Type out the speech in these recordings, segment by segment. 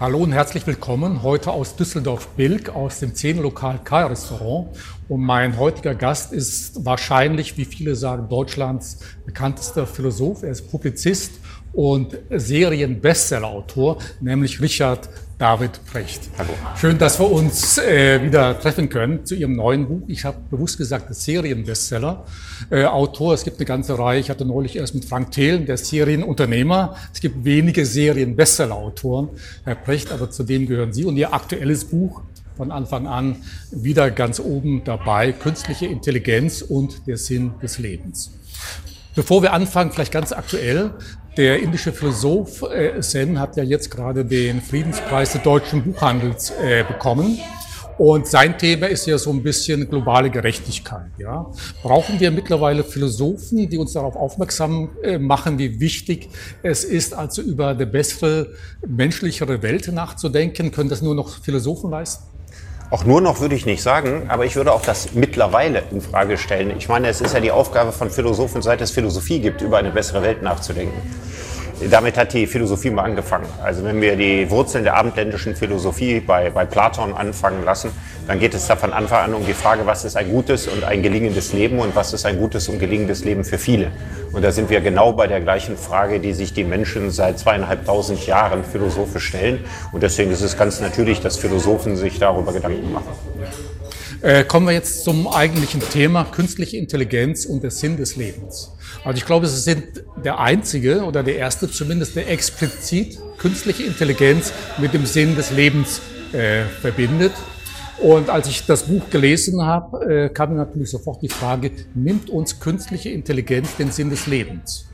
Hallo und herzlich willkommen heute aus Düsseldorf-Bilk aus dem 10 Lokal K-Restaurant. Und mein heutiger Gast ist wahrscheinlich, wie viele sagen, Deutschlands bekanntester Philosoph. Er ist Publizist und Serien-Bestseller-Autor, nämlich Richard David Precht. Hallo. Schön, dass wir uns äh, wieder treffen können zu Ihrem neuen Buch. Ich habe bewusst gesagt, Serienbestseller. Äh, Autor, es gibt eine ganze Reihe. Ich hatte neulich erst mit Frank Thelen, der Serienunternehmer. Es gibt wenige Serien-Bestseller-Autoren, Herr Precht, aber zu dem gehören Sie. Und Ihr aktuelles Buch von Anfang an wieder ganz oben dabei, künstliche Intelligenz und der Sinn des Lebens. Bevor wir anfangen, vielleicht ganz aktuell, der indische Philosoph äh, Sen hat ja jetzt gerade den Friedenspreis des deutschen Buchhandels äh, bekommen. Und sein Thema ist ja so ein bisschen globale Gerechtigkeit. Ja. Brauchen wir mittlerweile Philosophen, die uns darauf aufmerksam äh, machen, wie wichtig es ist, also über eine bessere, menschlichere Welt nachzudenken? Können das nur noch Philosophen leisten? Auch nur noch würde ich nicht sagen, aber ich würde auch das mittlerweile in Frage stellen. Ich meine, es ist ja die Aufgabe von Philosophen, seit es Philosophie gibt, über eine bessere Welt nachzudenken. Damit hat die Philosophie mal angefangen. Also wenn wir die Wurzeln der abendländischen Philosophie bei, bei Platon anfangen lassen, dann geht es da von Anfang an um die Frage, was ist ein gutes und ein gelingendes Leben und was ist ein gutes und gelingendes Leben für viele. Und da sind wir genau bei der gleichen Frage, die sich die Menschen seit zweieinhalbtausend Jahren philosophisch stellen. Und deswegen ist es ganz natürlich, dass Philosophen sich darüber Gedanken machen. Äh, kommen wir jetzt zum eigentlichen Thema künstliche Intelligenz und der Sinn des Lebens. Also ich glaube, Sie sind der Einzige oder der Erste zumindest, der explizit künstliche Intelligenz mit dem Sinn des Lebens äh, verbindet. Und als ich das Buch gelesen habe, äh, kam mir natürlich sofort die Frage, nimmt uns künstliche Intelligenz den Sinn des Lebens?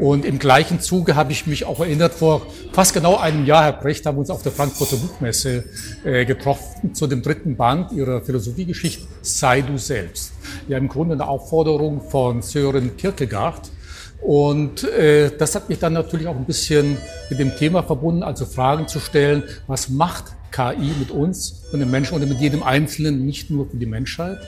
Und im gleichen Zuge habe ich mich auch erinnert, vor fast genau einem Jahr, Herr Brecht, haben wir uns auf der Frankfurter Buchmesse äh, getroffen zu dem dritten Band Ihrer Philosophiegeschichte Sei du selbst. Ja, im Grunde eine Aufforderung von Sören Kierkegaard. Und äh, das hat mich dann natürlich auch ein bisschen mit dem Thema verbunden, also Fragen zu stellen, was macht KI mit uns und den Menschen oder mit jedem Einzelnen, nicht nur für die Menschheit?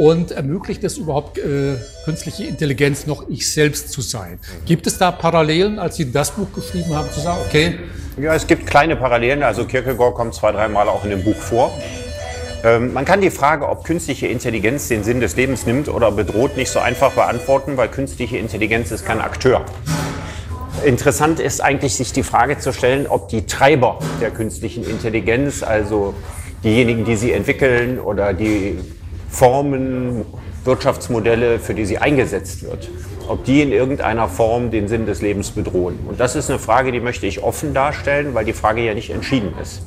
Und ermöglicht es überhaupt äh, künstliche Intelligenz noch ich selbst zu sein. Gibt es da Parallelen, als Sie das Buch geschrieben haben, zu sagen, okay? Ja, es gibt kleine Parallelen. Also Kierkegaard kommt zwei, dreimal auch in dem Buch vor. Ähm, man kann die Frage, ob künstliche Intelligenz den Sinn des Lebens nimmt oder bedroht, nicht so einfach beantworten, weil künstliche Intelligenz ist kein Akteur. Interessant ist eigentlich, sich die Frage zu stellen, ob die Treiber der künstlichen Intelligenz, also diejenigen, die sie entwickeln oder die Formen, Wirtschaftsmodelle, für die sie eingesetzt wird, ob die in irgendeiner Form den Sinn des Lebens bedrohen. Und das ist eine Frage, die möchte ich offen darstellen, weil die Frage ja nicht entschieden ist.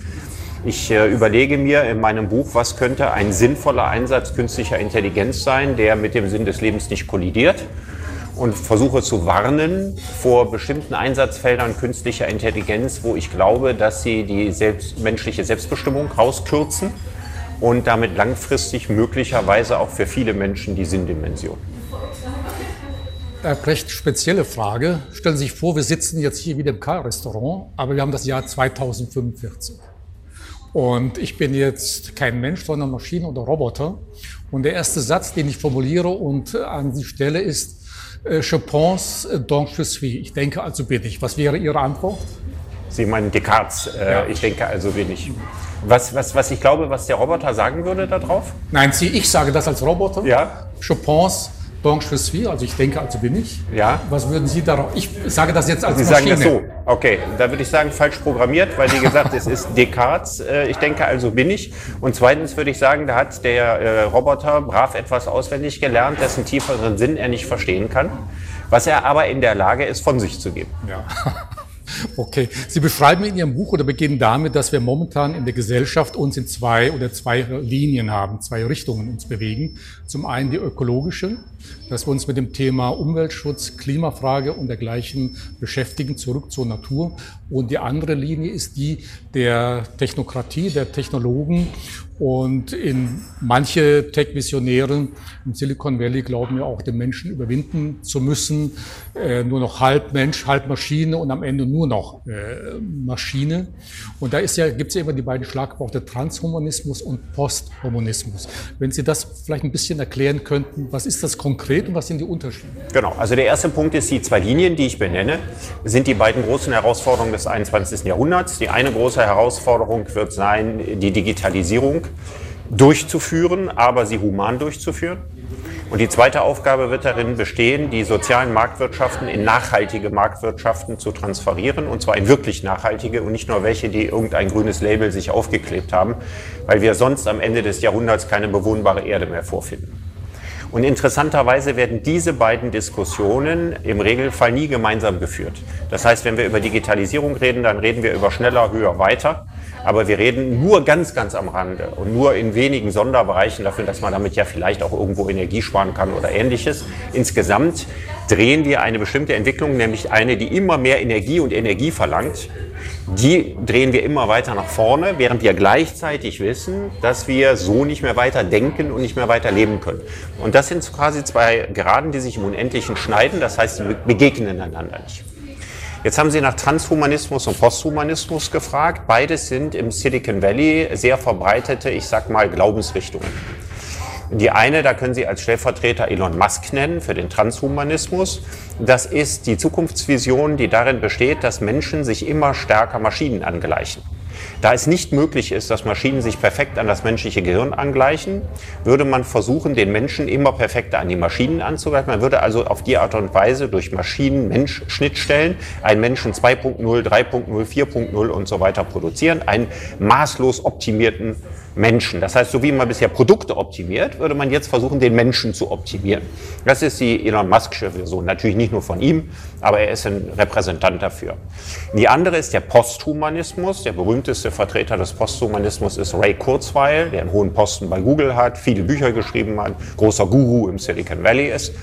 Ich äh, überlege mir in meinem Buch, was könnte ein sinnvoller Einsatz künstlicher Intelligenz sein, der mit dem Sinn des Lebens nicht kollidiert und versuche zu warnen vor bestimmten Einsatzfeldern künstlicher Intelligenz, wo ich glaube, dass sie die selbst, menschliche Selbstbestimmung rauskürzen und damit langfristig möglicherweise auch für viele Menschen die Sinndimension. Herr Precht, spezielle Frage. Stellen Sie sich vor, wir sitzen jetzt hier wieder im K-Restaurant, aber wir haben das Jahr 2045. Und ich bin jetzt kein Mensch, sondern Maschine oder Roboter. Und der erste Satz, den ich formuliere und an Sie stelle, ist, äh, Je pense, donc je suis. Ich denke, also bin ich. Was wäre Ihre Antwort? Sie meinen Descartes. Äh, ja. Ich denke, also bin ich. Was, was, was ich glaube, was der Roboter sagen würde darauf? Nein, Sie, ich sage das als Roboter. Ja. Je pense, donc je suis, also ich denke, also bin ich. Ja. Was würden Sie darauf? Ich sage das jetzt als Sie Maschine. sagen das so. Okay, da würde ich sagen, falsch programmiert, weil wie gesagt, es ist Descartes. Äh, ich denke, also bin ich. Und zweitens würde ich sagen, da hat der äh, Roboter brav etwas auswendig gelernt, dessen tieferen Sinn er nicht verstehen kann, was er aber in der Lage ist, von sich zu geben. Ja. Okay. Sie beschreiben in Ihrem Buch oder beginnen damit, dass wir momentan in der Gesellschaft uns in zwei oder zwei Linien haben, zwei Richtungen uns bewegen. Zum einen die ökologische, dass wir uns mit dem Thema Umweltschutz, Klimafrage und dergleichen beschäftigen, zurück zur Natur. Und die andere Linie ist die der Technokratie, der Technologen, Und in manche Tech-Visionäre im Silicon Valley glauben ja auch, den Menschen überwinden zu müssen. Äh, nur noch halb Mensch, halb Maschine und am Ende nur noch äh, Maschine. Und da ja, gibt es ja immer die beiden Schlagworte Transhumanismus und Posthumanismus. Wenn Sie das vielleicht ein bisschen erklären könnten, was ist das konkret und was sind die Unterschiede? Genau, also der erste Punkt ist, die zwei Linien, die ich benenne, sind die beiden großen Herausforderungen des 21. Jahrhunderts. Die eine große Herausforderung wird sein, die Digitalisierung durchzuführen, aber sie human durchzuführen. Und die zweite Aufgabe wird darin bestehen, die sozialen Marktwirtschaften in nachhaltige Marktwirtschaften zu transferieren, und zwar in wirklich nachhaltige und nicht nur welche, die irgendein grünes Label sich aufgeklebt haben, weil wir sonst am Ende des Jahrhunderts keine bewohnbare Erde mehr vorfinden. Und interessanterweise werden diese beiden Diskussionen im Regelfall nie gemeinsam geführt. Das heißt, wenn wir über Digitalisierung reden, dann reden wir über schneller, höher, weiter. Aber wir reden nur ganz, ganz am Rande und nur in wenigen Sonderbereichen dafür, dass man damit ja vielleicht auch irgendwo Energie sparen kann oder ähnliches. Insgesamt drehen wir eine bestimmte Entwicklung, nämlich eine, die immer mehr Energie und Energie verlangt. Die drehen wir immer weiter nach vorne, während wir gleichzeitig wissen, dass wir so nicht mehr weiter denken und nicht mehr weiter leben können. Und das sind quasi zwei Geraden, die sich im Unendlichen schneiden. Das heißt, sie begegnen einander nicht. Jetzt haben Sie nach Transhumanismus und Posthumanismus gefragt. Beides sind im Silicon Valley sehr verbreitete, ich sag mal, Glaubensrichtungen. Die eine, da können Sie als Stellvertreter Elon Musk nennen für den Transhumanismus. Das ist die Zukunftsvision, die darin besteht, dass Menschen sich immer stärker Maschinen angleichen. Da es nicht möglich ist, dass Maschinen sich perfekt an das menschliche Gehirn angleichen, würde man versuchen, den Menschen immer perfekter an die Maschinen anzugleichen. Man würde also auf die Art und Weise durch Maschinen-Mensch-Schnittstellen einen Menschen 2.0, 3.0, 4.0 und so weiter produzieren, einen maßlos optimierten Menschen. Das heißt, so wie man bisher Produkte optimiert, würde man jetzt versuchen, den Menschen zu optimieren. Das ist die Elon Musk'sche Version. Natürlich nicht nur von ihm, aber er ist ein Repräsentant dafür. Die andere ist der Posthumanismus. Der berühmteste Vertreter des Posthumanismus ist Ray Kurzweil, der einen hohen Posten bei Google hat, viele Bücher geschrieben hat, großer Guru im Silicon Valley ist.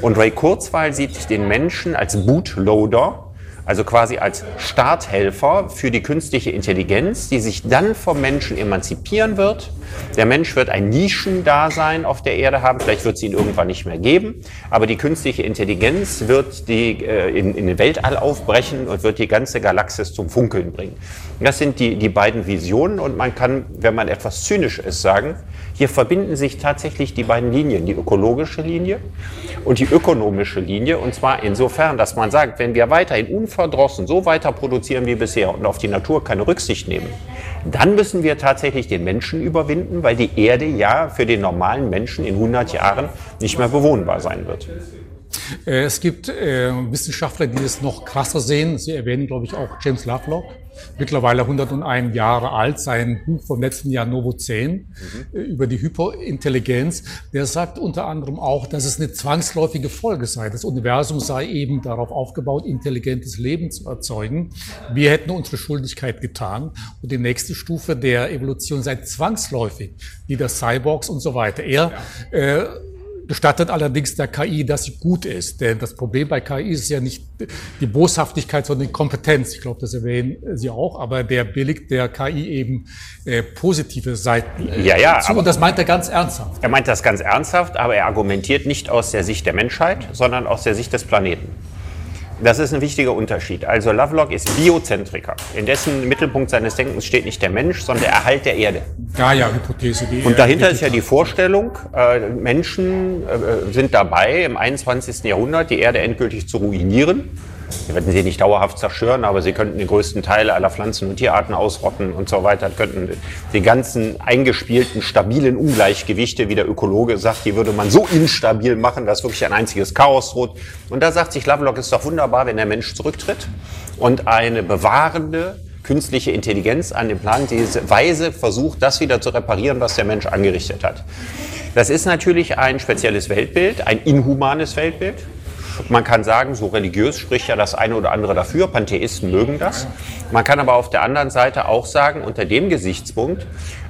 Und Ray Kurzweil sieht den Menschen als Bootloader also quasi als Starthelfer für die künstliche Intelligenz, die sich dann vom Menschen emanzipieren wird. Der Mensch wird ein Nischendasein auf der Erde haben, vielleicht wird es ihn irgendwann nicht mehr geben, aber die künstliche Intelligenz wird die, äh, in, in den Weltall aufbrechen und wird die ganze Galaxis zum Funkeln bringen. Das sind die, die beiden Visionen und man kann, wenn man etwas zynisch ist, sagen, hier verbinden sich tatsächlich die beiden Linien, die ökologische Linie und die ökonomische Linie. Und zwar insofern, dass man sagt, wenn wir weiterhin unverdrossen so weiter produzieren wie bisher und auf die Natur keine Rücksicht nehmen, dann müssen wir tatsächlich den Menschen überwinden, weil die Erde ja für den normalen Menschen in 100 Jahren nicht mehr bewohnbar sein wird. Äh, es gibt äh, Wissenschaftler, die es noch krasser sehen. Sie erwähnen, glaube ich, auch James Lovelock, mittlerweile 101 Jahre alt, sein Buch vom letzten Jahr Novo 10 mhm. Äh, über die Hyperintelligenz. Der sagt unter anderem auch, dass es eine zwangsläufige Folge sei. Das Universum sei eben darauf aufgebaut, intelligentes Leben zu erzeugen. Wir hätten unsere Schuldigkeit getan. Und die nächste Stufe der Evolution sei zwangsläufig, die der Cyborgs und so weiter. Er ja. äh, gestattet allerdings der KI, dass sie gut ist. Denn das Problem bei KI ist ja nicht die Boshaftigkeit, sondern die Kompetenz. Ich glaube, das erwähnen Sie auch. Aber der billigt der KI eben äh, positive Seiten äh, ja, ja, zu. Und das meint er ganz ernsthaft. Er meint das ganz ernsthaft, aber er argumentiert nicht aus der Sicht der Menschheit, sondern aus der Sicht des Planeten. Das ist ein wichtiger Unterschied. Also Lovelock ist Biozentriker. In dessen Mittelpunkt seines Denkens steht nicht der Mensch, sondern der Erhalt der Erde. Gaia-Hypothese. Und dahinter ist ja die Vorstellung, äh, Menschen äh, sind dabei, im 21. Jahrhundert die Erde endgültig zu ruinieren wir werden sie nicht dauerhaft zerstören, aber sie könnten den größten Teil aller Pflanzen- und Tierarten ausrotten und so weiter, könnten die ganzen eingespielten, stabilen Ungleichgewichte, wie der Ökologe sagt, die würde man so instabil machen, dass wirklich ein einziges Chaos droht. Und da sagt sich Lovelock, ist doch wunderbar, wenn der Mensch zurücktritt und eine bewahrende, künstliche Intelligenz an dem Plan diese Weise versucht, das wieder zu reparieren, was der Mensch angerichtet hat. Das ist natürlich ein spezielles Weltbild, ein inhumanes Weltbild. Man kann sagen, so religiös spricht ja das eine oder andere dafür. Pantheisten mögen das. Man kann aber auf der anderen Seite auch sagen, unter dem Gesichtspunkt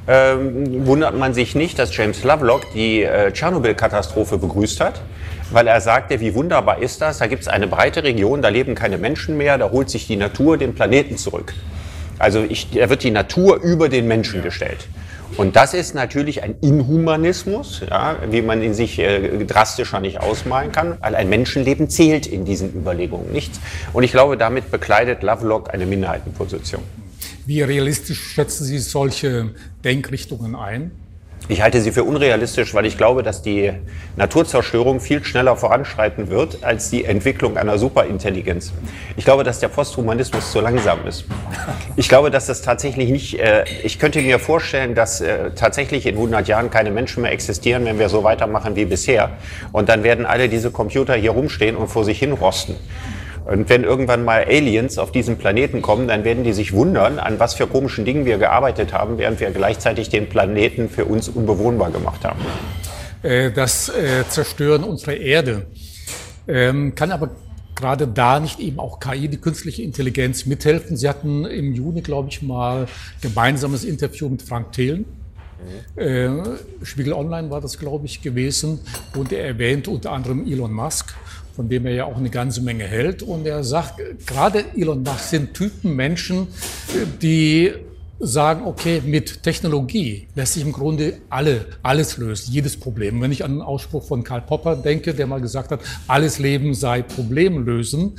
ähm, wundert man sich nicht, dass James Lovelock die äh, Tschernobyl-Katastrophe begrüßt hat weil er sagte, wie wunderbar ist das, da gibt es eine breite Region, da leben keine Menschen mehr, da holt sich die Natur den Planeten zurück. Also ich, da wird die Natur über den Menschen gestellt. Und das ist natürlich ein Inhumanismus, ja, wie man ihn sich äh, drastischer nicht ausmalen kann, weil ein Menschenleben zählt in diesen Überlegungen nichts. Und ich glaube, damit bekleidet Lovelock eine Minderheitenposition. Wie realistisch schätzen Sie solche Denkrichtungen ein? Ich halte sie für unrealistisch, weil ich glaube, dass die Naturzerstörung viel schneller voranschreiten wird als die Entwicklung einer Superintelligenz. Ich glaube, dass der Posthumanismus zu langsam ist. Ich glaube, dass das tatsächlich nicht, äh, ich könnte mir vorstellen, dass äh, tatsächlich in 100 Jahren keine Menschen mehr existieren, wenn wir so weitermachen wie bisher. Und dann werden alle diese Computer hier rumstehen und vor sich hin rosten. Und wenn irgendwann mal Aliens auf diesen Planeten kommen, dann werden die sich wundern, an was für komischen Dingen wir gearbeitet haben, während wir gleichzeitig den Planeten für uns unbewohnbar gemacht haben. Äh, das äh, Zerstören unserer Erde ähm, kann aber gerade da nicht eben auch KI, die künstliche Intelligenz, mithelfen. Sie hatten im Juni, glaube ich, mal gemeinsames Interview mit Frank Thelen. Mhm. Äh, Spiegel Online war das, glaube ich, gewesen. Und er erwähnt unter anderem Elon Musk von dem er ja auch eine ganze Menge hält. Und er sagt, gerade Elon Musk sind Typen Menschen, die sagen, okay, mit Technologie lässt sich im Grunde alle, alles lösen, jedes Problem. Wenn ich an den Ausspruch von Karl Popper denke, der mal gesagt hat, alles Leben sei Problemlösen,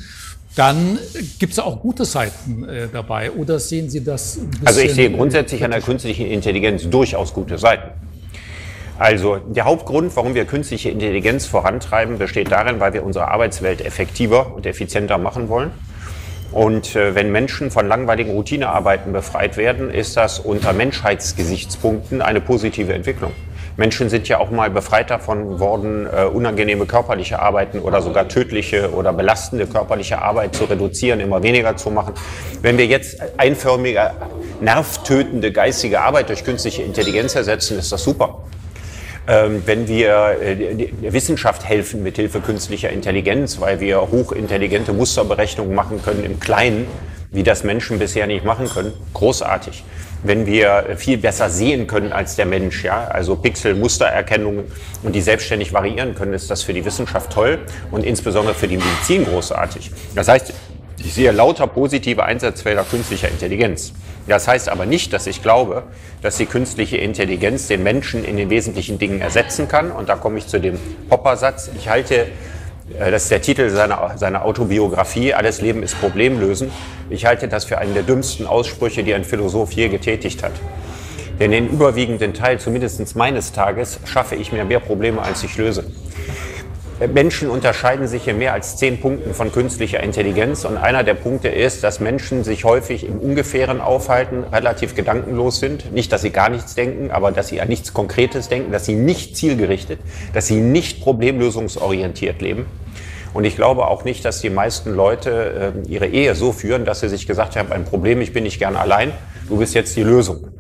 dann gibt es auch gute Seiten äh, dabei. Oder sehen Sie das? also ich sehe grundsätzlich an der künstlichen Intelligenz durchaus gute Seiten. Also der Hauptgrund, warum wir künstliche Intelligenz vorantreiben, besteht darin, weil wir unsere Arbeitswelt effektiver und effizienter machen wollen. Und äh, wenn Menschen von langweiligen Routinearbeiten befreit werden, ist das unter Menschheitsgesichtspunkten eine positive Entwicklung. Menschen sind ja auch mal befreit davon worden, äh, unangenehme körperliche Arbeiten oder sogar tödliche oder belastende körperliche Arbeit zu reduzieren, immer weniger zu machen. Wenn wir jetzt einförmige, nervtötende geistige Arbeit durch künstliche Intelligenz ersetzen, ist das super. Ähm, wenn wir äh, der Wissenschaft helfen mit Hilfe künstlicher Intelligenz, weil wir hochintelligente Musterberechnungen machen können im Kleinen, wie das Menschen bisher nicht machen können, großartig. Wenn wir viel besser sehen können als der Mensch, ja, also Pixel-Mustererkennung und die selbstständig variieren können, ist das für die Wissenschaft toll und insbesondere für die Medizin großartig. Das heißt, ich sehe lauter positive Einsatzfelder künstlicher Intelligenz. Das heißt aber nicht, dass ich glaube, dass die künstliche Intelligenz den Menschen in den wesentlichen Dingen ersetzen kann. Und da komme ich zu dem Popper-Satz. Ich halte, äh, das ist der Titel seiner, seiner Autobiografie, Alles Leben ist Problemlösen. Ich halte das für einen der dümmsten Aussprüche, die ein Philosoph je getätigt hat. Denn den überwiegenden Teil, zumindest meines Tages, schaffe ich mir mehr Probleme, als ich löse. Menschen unterscheiden sich in mehr als zehn Punkten von künstlicher Intelligenz. Und einer der Punkte ist, dass Menschen sich häufig im Ungefähren aufhalten, relativ gedankenlos sind. Nicht, dass sie gar nichts denken, aber dass sie an nichts Konkretes denken, dass sie nicht zielgerichtet, dass sie nicht problemlösungsorientiert leben. Und ich glaube auch nicht, dass die meisten Leute äh, ihre Ehe so führen, dass sie sich gesagt haben, ein Problem, ich bin nicht gern allein, du bist jetzt die Lösung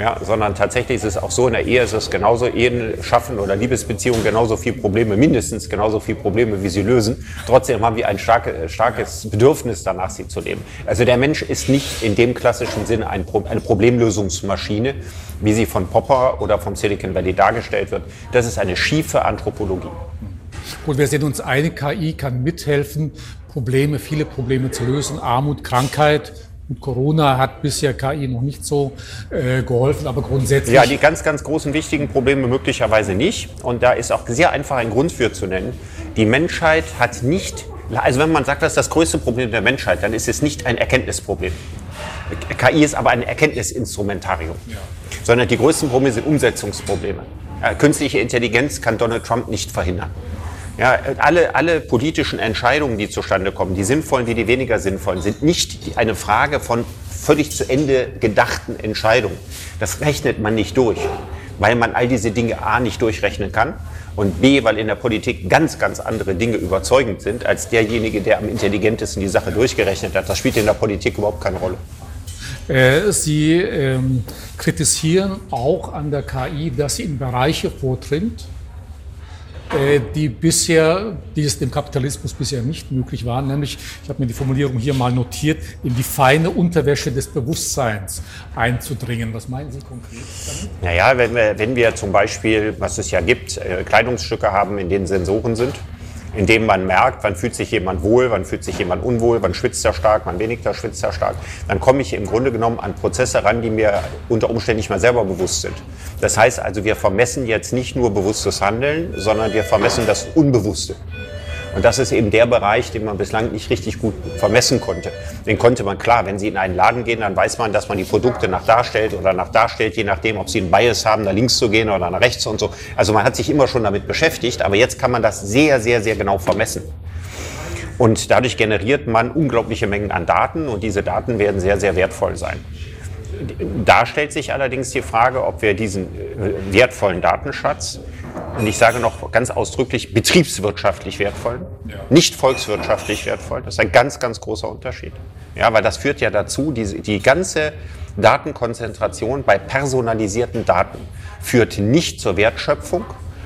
ja, sondern tatsächlich ist es auch so, in der Ehe ist es genauso, Ehen schaffen oder Liebesbeziehungen genauso viel Probleme, mindestens genauso viel Probleme, wie sie lösen. Trotzdem haben wir ein starke, starkes Bedürfnis danach, sie zu leben. Also der Mensch ist nicht in dem klassischen Sinne ein Pro eine Problemlösungsmaschine, wie sie von Popper oder vom Silicon Valley dargestellt wird. Das ist eine schiefe Anthropologie. Gut, wir sehen uns einig, KI kann mithelfen, Probleme, viele Probleme zu lösen, Armut, Krankheit, mit Corona hat bisher KI noch nicht so äh, geholfen, aber grundsätzlich. Ja, die ganz, ganz großen wichtigen Probleme möglicherweise nicht. Und da ist auch sehr einfach ein Grund für zu nennen. Die Menschheit hat nicht, also wenn man sagt, das ist das größte Problem der Menschheit, dann ist es nicht ein Erkenntnisproblem. KI ist aber ein Erkenntnisinstrumentarium. Ja. Sondern die größten Probleme sind Umsetzungsprobleme. Künstliche Intelligenz kann Donald Trump nicht verhindern. Ja, alle, alle politischen Entscheidungen, die zustande kommen, die sinnvollen wie die weniger sinnvollen, sind nicht eine Frage von völlig zu Ende gedachten Entscheidungen. Das rechnet man nicht durch, weil man all diese Dinge A nicht durchrechnen kann und B, weil in der Politik ganz, ganz andere Dinge überzeugend sind als derjenige, der am intelligentesten die Sache durchgerechnet hat. Das spielt in der Politik überhaupt keine Rolle. Äh, sie ähm, kritisieren auch an der KI, dass sie in Bereiche vordringt, die bisher, die es dem Kapitalismus bisher nicht möglich waren, nämlich, ich habe mir die Formulierung hier mal notiert, in die feine Unterwäsche des Bewusstseins einzudringen. Was meinen Sie konkret damit? Naja, wenn wir, wenn wir zum Beispiel, was es ja gibt, äh, Kleidungsstücke haben, in denen Sensoren sind, indem man merkt, wann fühlt sich jemand wohl, wann fühlt sich jemand unwohl, wann schwitzt er stark, wann weniger schwitzt er stark. Dann komme ich im Grunde genommen an Prozesse ran, die mir unter Umständen nicht mehr selber bewusst sind. Das heißt also, wir vermessen jetzt nicht nur bewusstes Handeln, sondern wir vermessen das Unbewusste. Und das ist eben der Bereich, den man bislang nicht richtig gut vermessen konnte. Den konnte man klar, wenn Sie in einen Laden gehen, dann weiß man, dass man die Produkte nach da stellt oder nach da stellt, je nachdem, ob Sie einen Bias haben, nach links zu gehen oder nach rechts und so. Also man hat sich immer schon damit beschäftigt, aber jetzt kann man das sehr, sehr, sehr genau vermessen. Und dadurch generiert man unglaubliche Mengen an Daten und diese Daten werden sehr, sehr wertvoll sein. Da stellt sich allerdings die Frage, ob wir diesen äh, wertvollen Datenschatz und ich sage noch ganz ausdrücklich betriebswirtschaftlich wertvoll, ja. nicht volkswirtschaftlich wertvoll. Das ist ein ganz, ganz großer Unterschied. Ja, weil das führt ja dazu, die, die ganze Datenkonzentration bei personalisierten Daten führt nicht zur Wertschöpfung,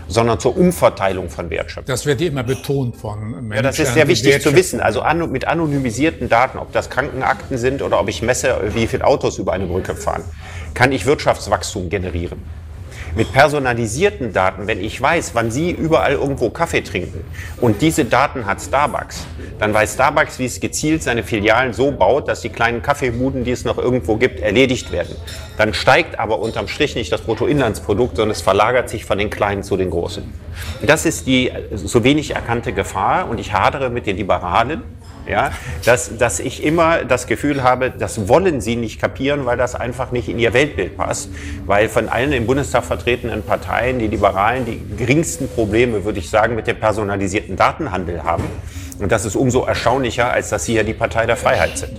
sondern zur Umverteilung von Wertschöpfung. Das wird immer betont von Menschen. Ja, das ist sehr wichtig zu wissen. Also an, mit anonymisierten Daten, ob das Krankenakten sind oder ob ich messe, wie viele Autos über eine Brücke fahren, kann ich Wirtschaftswachstum generieren. Mit personalisierten Daten, wenn ich weiß, wann Sie überall irgendwo Kaffee trinken und diese Daten hat Starbucks, dann weiß Starbucks, wie es gezielt seine Filialen so baut, dass die kleinen Kaffeebuden, die es noch irgendwo gibt, erledigt werden. Dann steigt aber unterm Strich nicht das Bruttoinlandsprodukt, sondern es verlagert sich von den kleinen zu den großen. Das ist die so wenig erkannte Gefahr und ich hadere mit den Liberalen, ja, dass, dass ich immer das Gefühl habe, das wollen sie nicht kapieren, weil das einfach nicht in ihr Weltbild passt. Weil von allen im Bundestag vertretenen Parteien, die Liberalen, die geringsten Probleme, würde ich sagen, mit dem personalisierten Datenhandel haben. Und das ist umso erstaunlicher, als dass sie ja die Partei der Freiheit sind.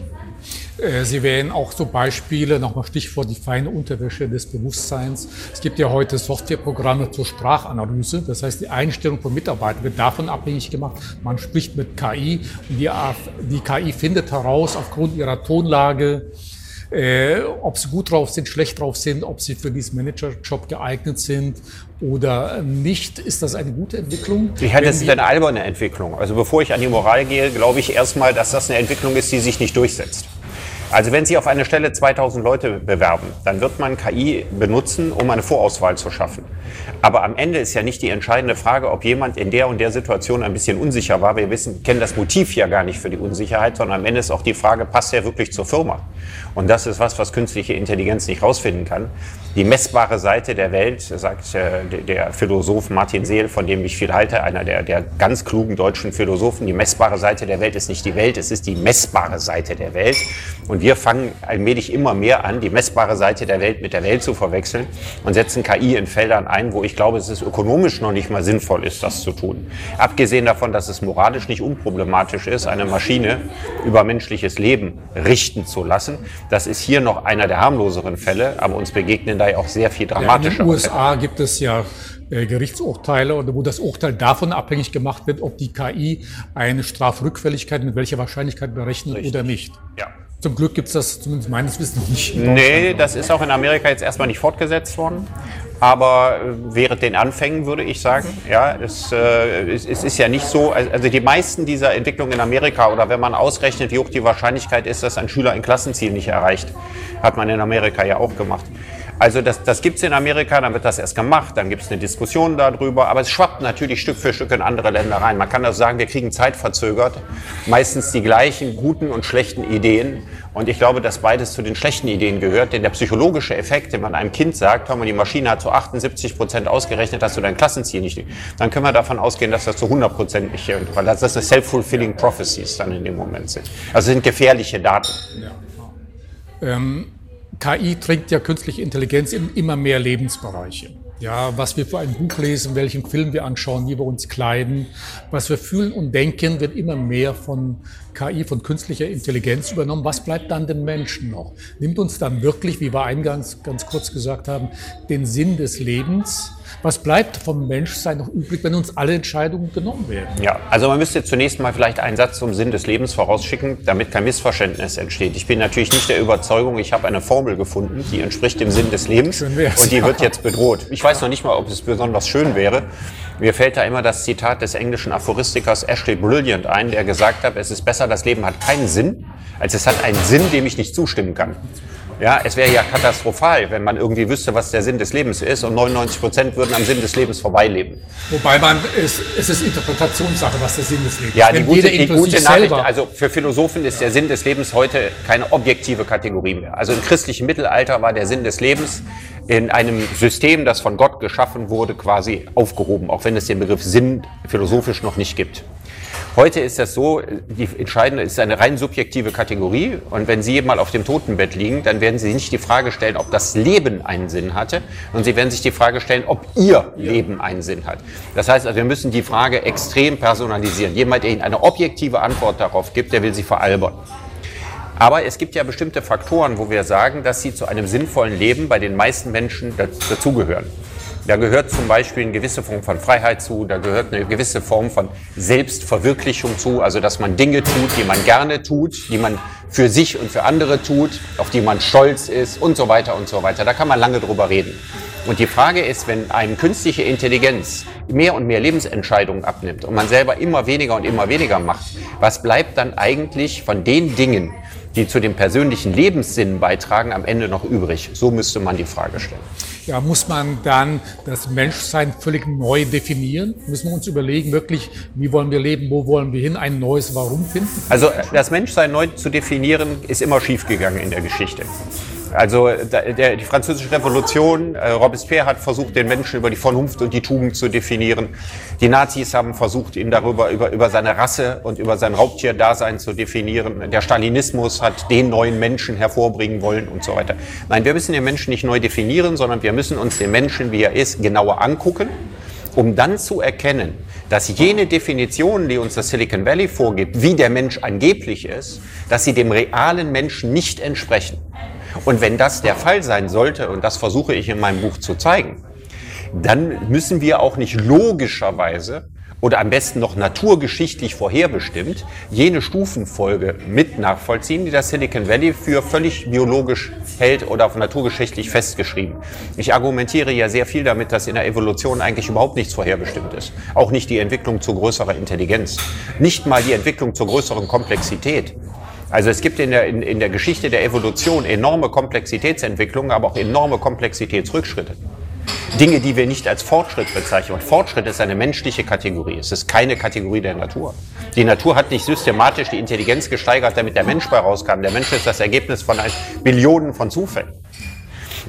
Äh, sie wählen auch so Beispiele, nochmal Stichwort die feine Unterwäsche des Bewusstseins. Es gibt ja heute Softwareprogramme zur Sprachanalyse. Das heißt, die Einstellung von Mitarbeitern wird davon abhängig gemacht. Man spricht mit KI und die, die KI findet heraus aufgrund ihrer Tonlage, äh, ob sie gut drauf sind, schlecht drauf sind, ob sie für diesen Managerjob geeignet sind oder nicht. Ist das eine gute Entwicklung? Ich halte es eine alberne Entwicklung. Also bevor ich an die Moral gehe, glaube ich erstmal, dass das eine Entwicklung ist, die sich nicht durchsetzt. Also wenn Sie auf eine Stelle 2000 Leute bewerben, dann wird man KI benutzen, um eine Vorauswahl zu schaffen. Aber am Ende ist ja nicht die entscheidende Frage, ob jemand in der und der Situation ein bisschen unsicher war. Wir wissen, kennen das Motiv ja gar nicht für die Unsicherheit, sondern am Ende ist auch die Frage, passt er wirklich zur Firma? Und das ist was, was künstliche Intelligenz nicht rausfinden kann. Die messbare Seite der Welt, sagt äh, der Philosoph Martin Seel, von dem ich viel halte, einer der, der ganz klugen deutschen Philosophen, die messbare Seite der Welt ist nicht die Welt, es ist die messbare Seite der Welt. Und wir fangen allmählich immer mehr an, die messbare Seite der Welt mit der Welt zu verwechseln und setzen KI in Feldern ein, wo ich glaube, es ist ökonomisch noch nicht mal sinnvoll ist, das zu tun. Abgesehen davon, dass es moralisch nicht unproblematisch ist, eine Maschine über menschliches Leben richten zu lassen. Das ist hier noch einer der harmloseren Fälle, aber uns begegnen da ja auch sehr viel dramatischer. Ja, in den USA Fälle. gibt es ja äh, Gerichtsurteile wo das Urteil davon abhängig gemacht wird, ob die KI eine Strafrückfälligkeit mit welcher Wahrscheinlichkeit berechnet Richtig. oder nicht. Ja. Zum Glück gibt es das zumindest meines Wissens nicht. Nee, das ist auch in Amerika jetzt erstmal nicht fortgesetzt worden. Aber äh, während den Anfängen würde ich sagen, ja, es, äh, es, es, ist ja nicht so, also die meisten dieser Entwicklungen in Amerika oder wenn man ausrechnet, wie hoch die Wahrscheinlichkeit ist, dass ein Schüler ein Klassenziel nicht erreicht, hat man in Amerika ja auch gemacht. Also das, das gibt es in Amerika, dann wird das erst gemacht, dann gibt es eine Diskussion darüber, aber es schwappt natürlich Stück für Stück in andere Länder rein. Man kann also sagen, wir kriegen zeitverzögert meistens die gleichen guten und schlechten Ideen. Und ich glaube, dass beides zu den schlechten Ideen gehört, denn der psychologische Effekt, den man einem Kind sagt, wenn man die Maschine hat zu 78 Prozent ausgerechnet, dass du dein Klassenziel nicht, dann können wir davon ausgehen, dass das zu 100 Prozent nicht, weil das, das self-fulfilling prophecies dann in dem Moment sind. Also sind gefährliche Daten. Ja. Ähm KI trägt ja künstliche Intelligenz in immer mehr Lebensbereiche. Ja, was wir für ein Buch lesen, welchen Film wir anschauen, wie wir uns kleiden, was wir fühlen und denken, wird immer mehr von KI, von künstlicher Intelligenz übernommen. Was bleibt dann den Menschen noch? Nimmt uns dann wirklich, wie wir eingangs ganz kurz gesagt haben, den Sinn des Lebens? Was bleibt vom Menschsein noch übrig, wenn uns alle Entscheidungen genommen werden? Ja, also man müsste zunächst mal vielleicht einen Satz zum Sinn des Lebens vorausschicken, damit kein Missverständnis entsteht. Ich bin natürlich nicht der Überzeugung, ich habe eine Formel gefunden, die entspricht dem Sinn des Lebens und die wird jetzt bedroht. Ich weiß noch nicht mal, ob es besonders schön wäre. Mir fällt da immer das Zitat des englischen Aphoristikers Ashley Brilliant ein, der gesagt hat, es ist besser, das Leben hat keinen Sinn, als es hat einen Sinn, dem ich nicht zustimmen kann. Ja, es wäre ja katastrophal, wenn man irgendwie wüsste, was der Sinn des Lebens ist und 99 Prozent würden am Sinn des Lebens vorbeileben. Wobei man, es, es ist Interpretationssache, was der Sinn des Lebens ist. Ja, die gute, die gute Nachricht, also für Philosophen ist der Sinn des Lebens heute keine objektive Kategorie mehr. Also im christlichen Mittelalter war der Sinn des Lebens in einem System, das von Gott geschaffen wurde, quasi aufgehoben, auch wenn es den Begriff Sinn philosophisch noch nicht gibt. Heute ist das so, die entscheidende ist eine rein subjektive Kategorie. Und wenn Sie mal auf dem Totenbett liegen, dann werden Sie nicht die Frage stellen, ob das Leben einen Sinn hatte, und Sie werden sich die Frage stellen, ob Ihr Leben einen Sinn hat. Das heißt also, wir müssen die Frage extrem personalisieren. Jemand, der Ihnen eine objektive Antwort darauf gibt, der will Sie veralbern. Aber es gibt ja bestimmte Faktoren, wo wir sagen, dass sie zu einem sinnvollen Leben bei den meisten Menschen dazugehören. Da gehört zum Beispiel eine gewisse Form von Freiheit zu, da gehört eine gewisse Form von Selbstverwirklichung zu, also dass man Dinge tut, die man gerne tut, die man für sich und für andere tut, auf die man stolz ist und so weiter und so weiter. Da kann man lange drüber reden. Und die Frage ist, wenn einem künstliche Intelligenz mehr und mehr Lebensentscheidungen abnimmt und man selber immer weniger und immer weniger macht, was bleibt dann eigentlich von den Dingen, die zu dem persönlichen Lebenssinn beitragen, am Ende noch übrig? So müsste man die Frage stellen. Ja, muss man dann das Menschsein völlig neu definieren? Müssen wir uns überlegen, wirklich, wie wollen wir leben, wo wollen wir hin, ein neues Warum finden? Also das Menschsein neu zu definieren, ist immer schiefgegangen in der Geschichte. Also der, die französische Revolution, äh, Robespierre hat versucht, den Menschen über die Vernunft und die Tugend zu definieren. Die Nazis haben versucht, ihn darüber über, über seine Rasse und über sein Raubtierdasein zu definieren. Der Stalinismus hat den neuen Menschen hervorbringen wollen und so weiter. Nein, wir müssen den Menschen nicht neu definieren, sondern wir müssen uns den Menschen, wie er ist, genauer angucken, um dann zu erkennen, dass jene Definitionen, die uns das Silicon Valley vorgibt, wie der Mensch angeblich ist, dass sie dem realen Menschen nicht entsprechen. Und wenn das der Fall sein sollte, und das versuche ich in meinem Buch zu zeigen, dann müssen wir auch nicht logischerweise oder am besten noch naturgeschichtlich vorherbestimmt jene Stufenfolge mit nachvollziehen, die das Silicon Valley für völlig biologisch hält oder naturgeschichtlich festgeschrieben. Ich argumentiere ja sehr viel damit, dass in der Evolution eigentlich überhaupt nichts vorherbestimmt ist. Auch nicht die Entwicklung zu größerer Intelligenz. Nicht mal die Entwicklung zur größeren Komplexität. Also es gibt in der, in, in der Geschichte der Evolution enorme Komplexitätsentwicklungen, aber auch enorme Komplexitätsrückschritte. Dinge, die wir nicht als Fortschritt bezeichnen. Und Fortschritt ist eine menschliche Kategorie. Es ist keine Kategorie der Natur. Die Natur hat nicht systematisch die Intelligenz gesteigert, damit der Mensch bei rauskam. Der Mensch ist das Ergebnis von Billionen von Zufällen.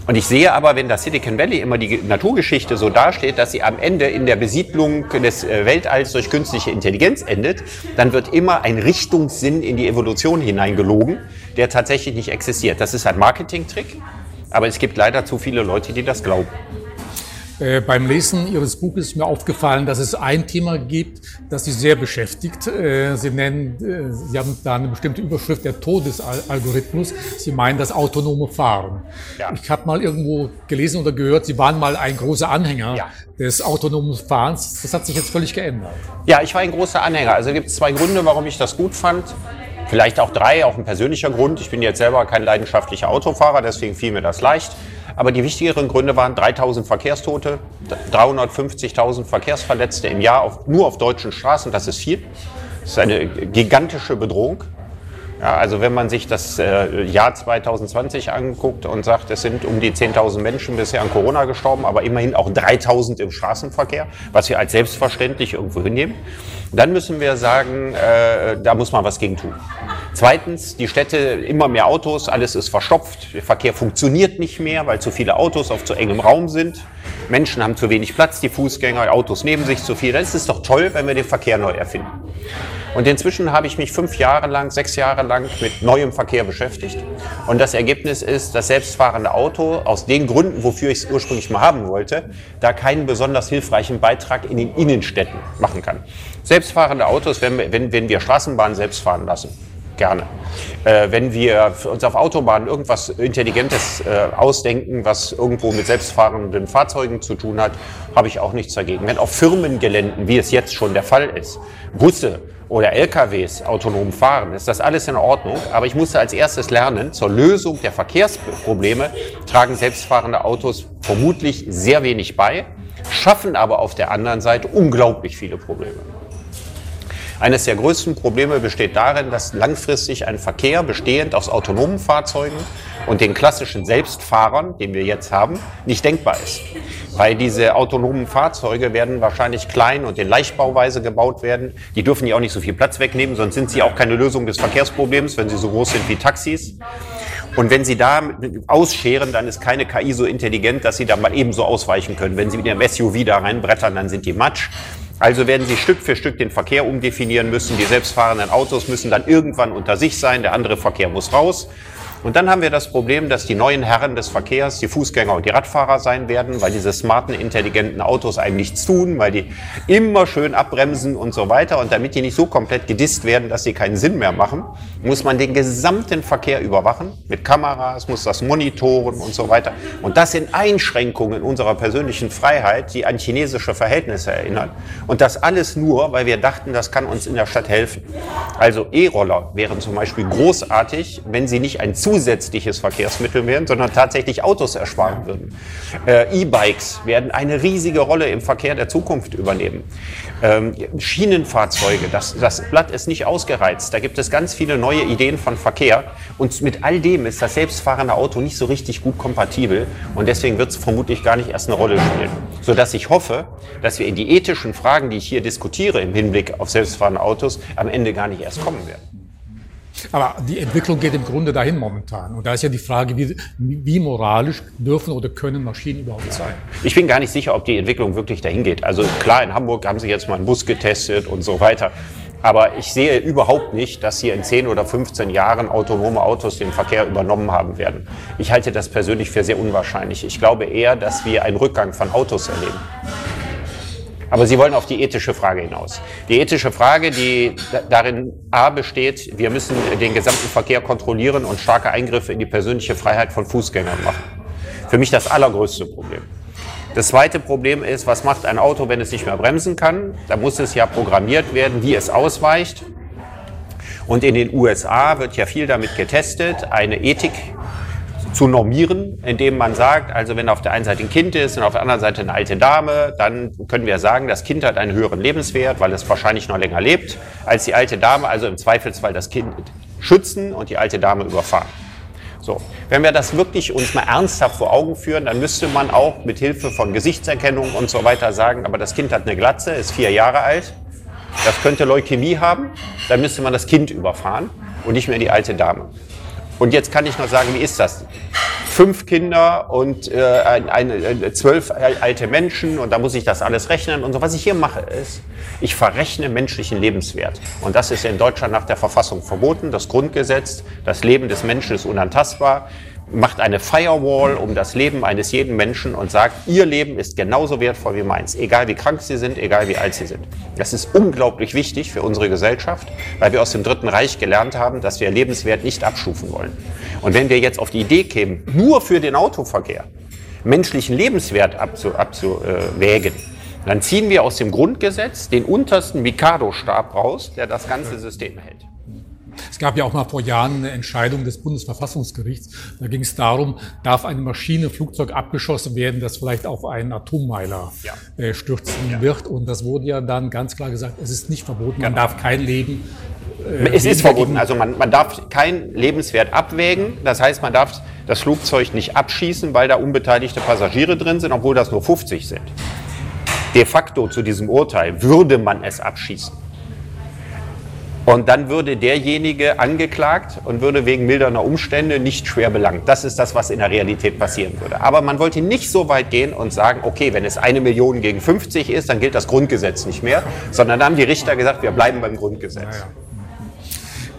Und ich sehe aber, wenn das Silicon Valley immer die Naturgeschichte so dasteht, dass sie am Ende in der Besiedlung des äh, Weltalls durch künstliche Intelligenz endet, dann wird immer ein Richtungssinn in die Evolution hineingelogen, der tatsächlich nicht existiert. Das ist ein Marketingtrick, aber es gibt leider zu viele Leute, die das glauben. Äh, beim Lesen Ihres Buches ist mir aufgefallen, dass es ein Thema gibt, das Sie sehr beschäftigt. Äh, Sie nennen, äh, Sie haben da eine bestimmte Überschrift, der Todesalgorithmus. Sie meinen das autonome Fahren. Ja. Ich habe mal irgendwo gelesen oder gehört, Sie waren mal ein großer Anhänger ja. des autonomen Fahrens. Das hat sich jetzt völlig geändert. Ja, ich war ein großer Anhänger. Also gibt es zwei Gründe, warum ich das gut fand. Vielleicht auch drei, auch ein persönlicher Grund. Ich bin jetzt selber kein leidenschaftlicher Autofahrer, deswegen fiel mir das leicht. Aber die wichtigeren Gründe waren 3000 Verkehrstote, 350.000 Verkehrsverletzte im Jahr auf, nur auf deutschen Straßen. Das ist viel. Das ist eine gigantische Bedrohung. Ja, also wenn man sich das äh, Jahr 2020 anguckt und sagt, es sind um die 10.000 Menschen bisher an Corona gestorben, aber immerhin auch 3.000 im Straßenverkehr, was wir als selbstverständlich irgendwo hinnehmen, dann müssen wir sagen, äh, da muss man was gegen tun. Zweitens, die Städte, immer mehr Autos, alles ist verstopft, der Verkehr funktioniert nicht mehr, weil zu viele Autos auf zu engem Raum sind. Menschen haben zu wenig Platz, die Fußgänger, Autos neben sich zu viel. Das ist doch toll, wenn wir den Verkehr neu erfinden. Und inzwischen habe ich mich fünf Jahre lang, sechs Jahre lang mit neuem Verkehr beschäftigt. Und das Ergebnis ist, das selbstfahrende Auto aus den Gründen, wofür ich es ursprünglich mal haben wollte, da keinen besonders hilfreichen Beitrag in den Innenstädten machen kann. Selbstfahrende Autos, wenn wir, wenn, wenn wir Straßenbahnen selbst fahren lassen, gerne. Äh, wenn wir uns auf Autobahnen irgendwas Intelligentes äh, ausdenken, was irgendwo mit selbstfahrenden Fahrzeugen zu tun hat, habe ich auch nichts dagegen. Wenn auf Firmengeländen, wie es jetzt schon der Fall ist, Busse oder LKWs autonom fahren, ist das alles in Ordnung. Aber ich musste als erstes lernen, zur Lösung der Verkehrsprobleme tragen selbstfahrende Autos vermutlich sehr wenig bei, schaffen aber auf der anderen Seite unglaublich viele Probleme. Eines der größten Probleme besteht darin, dass langfristig ein Verkehr bestehend aus autonomen Fahrzeugen und den klassischen Selbstfahrern, den wir jetzt haben, nicht denkbar ist. Weil diese autonomen Fahrzeuge werden wahrscheinlich klein und in Leichtbauweise gebaut werden. Die dürfen ja auch nicht so viel Platz wegnehmen, sonst sind sie auch keine Lösung des Verkehrsproblems, wenn sie so groß sind wie Taxis. Und wenn Sie da ausscheren, dann ist keine KI so intelligent, dass Sie da mal ebenso ausweichen können. Wenn Sie mit Ihrem SUV da reinbrettern, dann sind die Matsch. Also werden Sie Stück für Stück den Verkehr umdefinieren müssen. Die selbstfahrenden Autos müssen dann irgendwann unter sich sein. Der andere Verkehr muss raus. Und dann haben wir das Problem, dass die neuen Herren des Verkehrs die Fußgänger und die Radfahrer sein werden, weil diese smarten, intelligenten Autos einem nichts tun, weil die immer schön abbremsen und so weiter. Und damit die nicht so komplett gedisst werden, dass sie keinen Sinn mehr machen, muss man den gesamten Verkehr überwachen mit Kameras, muss das monitoren und so weiter. Und das sind Einschränkungen unserer persönlichen Freiheit, die an chinesische Verhältnisse erinnern. Und das alles nur, weil wir dachten, das kann uns in der Stadt helfen. Also E-Roller wären zum Beispiel großartig, wenn sie nicht ein zusätzliches Verkehrsmittel wären, sondern tatsächlich Autos ersparen würden. Äh, E-Bikes werden eine riesige Rolle im Verkehr der Zukunft übernehmen. Ähm, Schienenfahrzeuge, das, das Blatt ist nicht ausgereizt. Da gibt es ganz viele neue Ideen von Verkehr. Und mit all dem ist das selbstfahrende Auto nicht so richtig gut kompatibel. Und deswegen wird es vermutlich gar nicht erst eine Rolle spielen. Sodass ich hoffe, dass wir in die ethischen Fragen, die ich hier diskutiere im Hinblick auf selbstfahrende Autos, am Ende gar nicht erst kommen werden. Aber die Entwicklung geht im Grunde dahin momentan. Und da ist ja die Frage, wie, wie, moralisch dürfen oder können Maschinen überhaupt sein? Ich bin gar nicht sicher, ob die Entwicklung wirklich dahin geht. Also klar, in Hamburg haben sie jetzt mal einen Bus getestet und so weiter. Aber ich sehe überhaupt nicht, dass hier in 10 oder 15 Jahren autonome Autos den Verkehr übernommen haben werden. Ich halte das persönlich für sehr unwahrscheinlich. Ich glaube eher, dass wir einen Rückgang von Autos erleben. Aber Sie wollen auf die ethische Frage hinaus. Die ethische Frage, die darin A besteht, wir müssen den gesamten Verkehr kontrollieren und starke Eingriffe in die persönliche Freiheit von Fußgängern machen. Für mich das allergrößte Problem. Das zweite Problem ist, was macht ein Auto, wenn es nicht mehr bremsen kann? Da muss es ja programmiert werden, wie es ausweicht. Und in den USA wird ja viel damit getestet, eine Ethik zu normieren, indem man sagt, also wenn auf der einen Seite ein Kind ist und auf der anderen Seite eine alte Dame, dann können wir sagen, das Kind hat einen höheren Lebenswert, weil es wahrscheinlich noch länger lebt, als die alte Dame, also im Zweifelsfall das Kind schützen und die alte Dame überfahren. So, wenn wir das wirklich uns mal ernsthaft vor Augen führen, dann müsste man auch mit Hilfe von Gesichtserkennung und so weiter sagen, aber das Kind hat eine Glatze, ist vier Jahre alt, das könnte Leukämie haben, dann müsste man das Kind überfahren und nicht mehr die alte Dame. Und jetzt kann ich noch sagen, wie ist das? Fünf Kinder und äh, ein, ein, äh, zwölf alte Menschen und da muss ich das alles rechnen und so. Was ich hier mache ist, ich verrechne menschlichen Lebenswert. Und das ist in Deutschland nach der Verfassung verboten, das Grundgesetz. Das Leben des Menschen ist unantastbar macht eine Firewall um das Leben eines jeden Menschen und sagt, ihr Leben ist genauso wertvoll wie meins, egal wie krank sie sind, egal wie alt sie sind. Das ist unglaublich wichtig für unsere Gesellschaft, weil wir aus dem Dritten Reich gelernt haben, dass wir Lebenswert nicht abstufen wollen. Und wenn wir jetzt auf die Idee kämen, nur für den Autoverkehr menschlichen Lebenswert abzu, abzuwägen, dann ziehen wir aus dem Grundgesetz den untersten Mikado-Stab raus, der das ganze System hält. Es gab ja auch mal vor Jahren eine Entscheidung des Bundesverfassungsgerichts. Da ging es darum, darf eine Maschine, ein Flugzeug abgeschossen werden, das vielleicht auf einen Atommeiler ja. äh, stürzen ja. wird. Und das wurde ja dann ganz klar gesagt, es ist nicht verboten, man genau. darf kein Leben äh, es ist verboten. Also man, man darf keinen Lebenswert abwägen. Das heißt, man darf das Flugzeug nicht abschießen, weil da unbeteiligte Passagiere drin sind, obwohl das nur 50 sind. De facto zu diesem Urteil würde man es abschießen. Und dann würde derjenige angeklagt und würde wegen mildernder Umstände nicht schwer belangt. Das ist das, was in der Realität passieren würde. Aber man wollte nicht so weit gehen und sagen, okay, wenn es eine Million gegen 50 ist, dann gilt das Grundgesetz nicht mehr, sondern dann haben die Richter gesagt, wir bleiben beim Grundgesetz.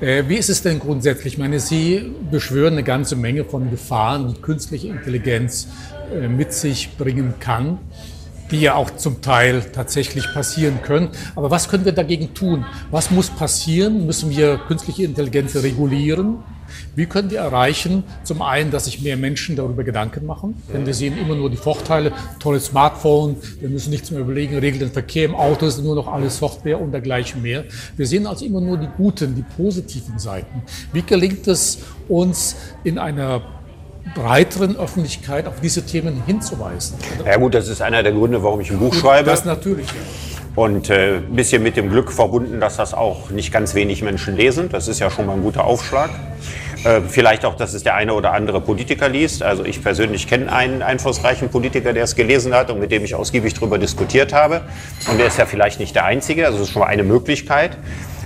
Äh, wie ist es denn grundsätzlich? Ich meine, Sie beschwören eine ganze Menge von Gefahren, die künstliche Intelligenz äh, mit sich bringen kann die ja auch zum Teil tatsächlich passieren können. Aber was können wir dagegen tun? Was muss passieren? Müssen wir künstliche Intelligenz regulieren? Wie können wir erreichen, zum einen, dass sich mehr Menschen darüber Gedanken machen, denn wir sehen immer nur die Vorteile, tolles Smartphone, wir müssen nichts mehr überlegen, regelt den Verkehr im Auto, ist nur noch alles Software und dergleichen mehr. Wir sehen also immer nur die guten, die positiven Seiten. Wie gelingt es uns in einer breiteren Öffentlichkeit auf diese Themen hinzuweisen. Ja gut, das ist einer der Gründe, warum ich ein Buch schreibe. Das natürlich. Und äh, ein bisschen mit dem Glück verbunden, dass das auch nicht ganz wenig Menschen lesen. Das ist ja schon mal ein guter Aufschlag. Äh, vielleicht auch, dass es der eine oder andere Politiker liest. Also ich persönlich kenne einen einflussreichen Politiker, der es gelesen hat und mit dem ich ausgiebig darüber diskutiert habe. Und der ist ja vielleicht nicht der Einzige, also das ist schon mal eine Möglichkeit.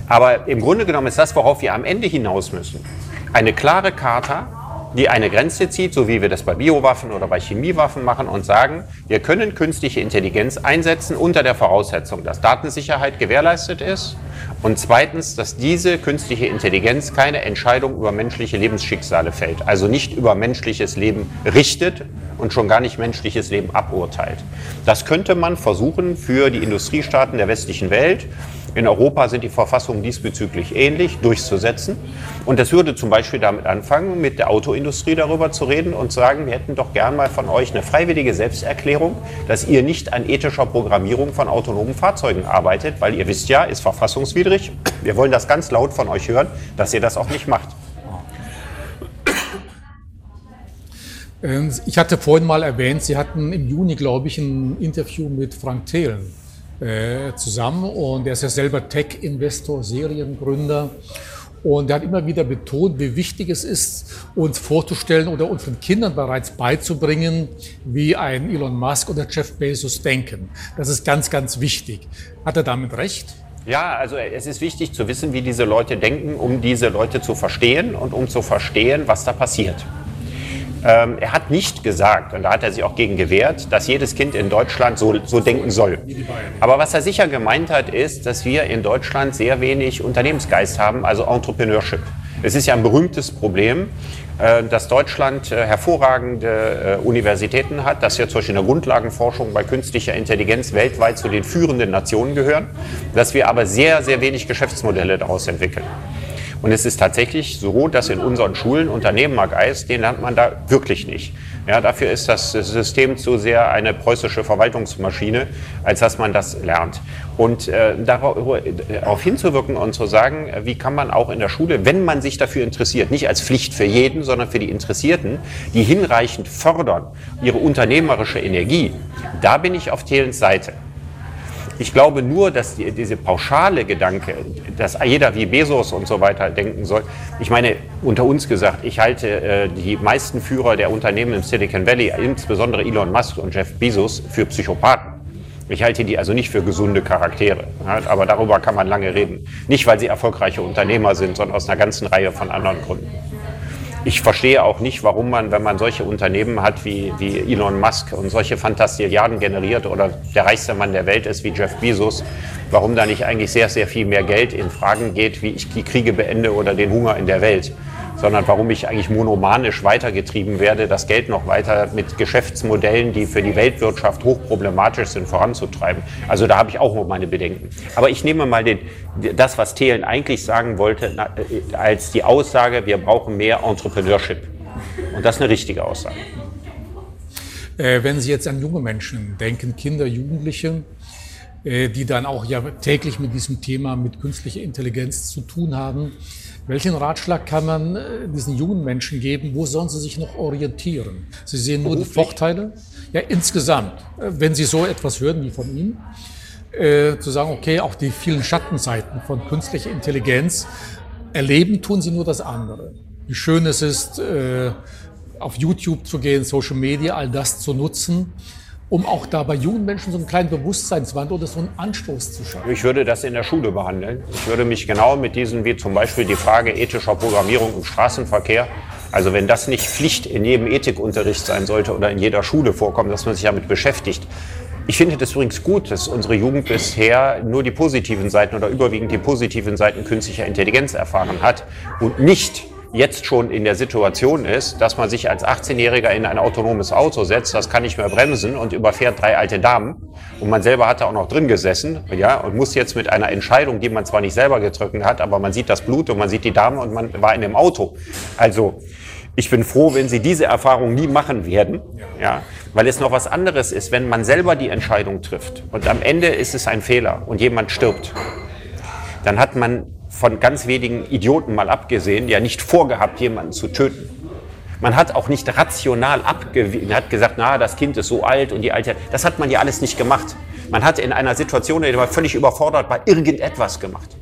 Aber im Grunde genommen ist das, worauf wir am Ende hinaus müssen, eine klare Charta, die eine Grenze zieht, so wie wir das bei Biowaffen oder bei Chemiewaffen machen und sagen, wir können künstliche Intelligenz einsetzen unter der Voraussetzung, dass Datensicherheit gewährleistet ist und zweitens, dass diese künstliche Intelligenz keine Entscheidung über menschliche Lebensschicksale fällt, also nicht über menschliches Leben richtet und schon gar nicht menschliches Leben aburteilt. Das könnte man versuchen für die Industriestaaten der westlichen Welt in Europa sind die Verfassungen diesbezüglich ähnlich durchzusetzen. Und das würde zum Beispiel damit anfangen, mit der Autoindustrie darüber zu reden und sagen, wir hätten doch gern mal von euch eine freiwillige Selbsterklärung, dass ihr nicht an ethischer Programmierung von autonomen Fahrzeugen arbeitet, weil ihr wisst ja, ist verfassungswidrig. Wir wollen das ganz laut von euch hören, dass ihr das auch nicht macht. Ähm, ich hatte vorhin mal erwähnt, Sie hatten im Juni, glaube ich, ein Interview mit Frank Thelen äh, zusammen und er ist ja selber Tech-Investor, Seriengründer. Und er hat immer wieder betont, wie wichtig es ist, uns vorzustellen oder unseren Kindern bereits beizubringen, wie ein Elon Musk oder Jeff Bezos denken. Das ist ganz, ganz wichtig. Hat er damit recht? Ja, also es ist wichtig zu wissen, wie diese Leute denken, um diese Leute zu verstehen und um zu verstehen, was da passiert. Ähm, er hat nicht gesagt, und da hat er sich auch gegen gewehrt, dass jedes Kind in Deutschland so, so denken soll. Aber was er sicher gemeint hat, ist, dass wir in Deutschland sehr wenig Unternehmensgeist haben, also Entrepreneurship. Es ist ja ein berühmtes Problem, äh, dass Deutschland äh, hervorragende äh, Universitäten hat, dass wir zum Beispiel in der Grundlagenforschung bei künstlicher Intelligenz weltweit zu den führenden Nationen gehören, dass wir aber sehr, sehr wenig Geschäftsmodelle daraus entwickeln. Und es ist tatsächlich so, dass in unseren Schulen Unternehmergeist, den lernt man da wirklich nicht. Ja, dafür ist das System zu sehr eine preußische Verwaltungsmaschine, als dass man das lernt. Und äh, darauf hinzuwirken und zu sagen, wie kann man auch in der Schule, wenn man sich dafür interessiert, nicht als Pflicht für jeden, sondern für die Interessierten, die hinreichend fördern, ihre unternehmerische Energie, da bin ich auf Thelens Seite. Ich glaube nur, dass die, diese pauschale Gedanke, dass jeder wie Bezos und so weiter denken soll. Ich meine, unter uns gesagt, ich halte äh, die meisten Führer der Unternehmen im Silicon Valley, insbesondere Elon Musk und Jeff Bezos, für Psychopathen. Ich halte die also nicht für gesunde Charaktere. Aber darüber kann man lange reden. Nicht, weil sie erfolgreiche Unternehmer sind, sondern aus einer ganzen Reihe von anderen Gründen ich verstehe auch nicht, warum man, wenn man solche Unternehmen hat wie, wie Elon Musk und solche Fantastilliarden generiert oder der reichste Mann der Welt ist wie Jeff Bezos, warum da nicht eigentlich sehr, sehr viel mehr Geld in Fragen geht, wie ich die Kriege beende oder den Hunger in der Welt sondern warum ich eigentlich monomanisch weitergetrieben werde, das Geld noch weiter mit Geschäftsmodellen, die für die Weltwirtschaft hochproblematisch sind, voranzutreiben. Also da habe ich auch noch meine Bedenken. Aber ich nehme mal den, das, was Thelen eigentlich sagen wollte, äh, als die Aussage, wir brauchen mehr Entrepreneurship. Und das ist eine richtige Aussage. Äh, wenn Sie jetzt an junge Menschen denken, Kinder, Jugendliche, äh, die dann auch ja täglich mit diesem Thema, mit künstlicher Intelligenz zu tun haben, welchen Ratschlag kann man äh, diesen jungen Menschen geben? Wo sollen sie sich noch orientieren? Sie sehen nur die Vorteile. Ja, insgesamt, äh, wenn Sie so etwas hören wie von Ihnen, äh, zu sagen, okay, auch die vielen Schattenseiten von künstlicher Intelligenz erleben, tun Sie nur das andere. Wie schön es ist, äh, auf YouTube zu gehen, Social Media, all das zu nutzen um auch da bei jungen Menschen so einen kleinen Bewusstseinswandel oder so einen Anstoß zu schaffen? Ich würde das in der Schule behandeln. Ich würde mich genau mit diesen, wie zum Beispiel die Frage ethischer Programmierung im Straßenverkehr, also wenn das nicht Pflicht in jedem Ethikunterricht sein sollte oder in jeder Schule vorkommt, dass man sich damit beschäftigt. Ich finde das übrigens gut, dass unsere Jugend bisher nur die positiven Seiten oder überwiegend die positiven Seiten künstlicher Intelligenz erfahren hat und nicht jetzt schon in der Situation ist, dass man sich als 18-Jähriger in ein autonomes Auto setzt, das kann nicht mehr bremsen und überfährt drei alte Damen. Und man selber hat da auch noch drin gesessen, ja, und muss jetzt mit einer Entscheidung, die man zwar nicht selber gedrückt hat, aber man sieht das Blut und man sieht die Damen und man war in dem Auto. Also, ich bin froh, wenn Sie diese Erfahrung nie machen werden, ja, weil es noch was anderes ist, wenn man selber die Entscheidung trifft und am Ende ist es ein Fehler und jemand stirbt. Dann hat man von ganz wenigen Idioten mal abgesehen, ja nicht vorgehabt, jemanden zu töten. Man hat auch nicht rational abgewiesen, hat gesagt, na, das Kind ist so alt und die Alte, das hat man ja alles nicht gemacht. Man hat in einer Situation, in der man völlig überfordert war, irgendetwas gemacht.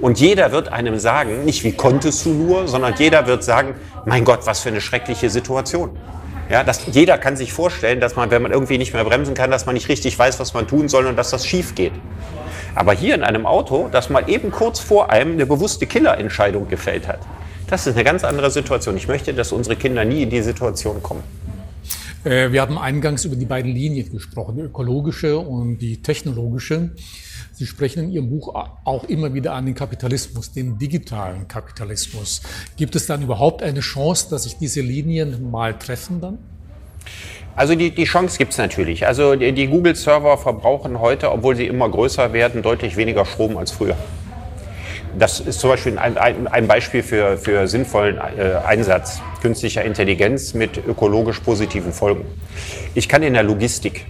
Und jeder wird einem sagen, nicht wie konntest du nur, sondern jeder wird sagen, mein Gott, was für eine schreckliche Situation. Ja, dass jeder kann sich vorstellen, dass man, wenn man irgendwie nicht mehr bremsen kann, dass man nicht richtig weiß, was man tun soll und dass das schief geht. Aber hier in einem Auto, das mal eben kurz vor einem eine bewusste Killerentscheidung gefällt hat, das ist eine ganz andere Situation. Ich möchte, dass unsere Kinder nie in die Situation kommen. Äh, wir haben eingangs über die beiden Linien gesprochen, die ökologische und die technologische. Sie sprechen in Ihrem Buch auch immer wieder an den Kapitalismus, den digitalen Kapitalismus. Gibt es dann überhaupt eine Chance, dass sich diese Linien mal treffen dann? Also die, die Chance gibt es natürlich. Also die, die Google-Server verbrauchen heute, obwohl sie immer größer werden, deutlich weniger Strom als früher. Das ist zum Beispiel ein, ein, ein Beispiel für, für sinnvollen äh, Einsatz künstlicher Intelligenz mit ökologisch positiven Folgen. Ich kann in der Logistik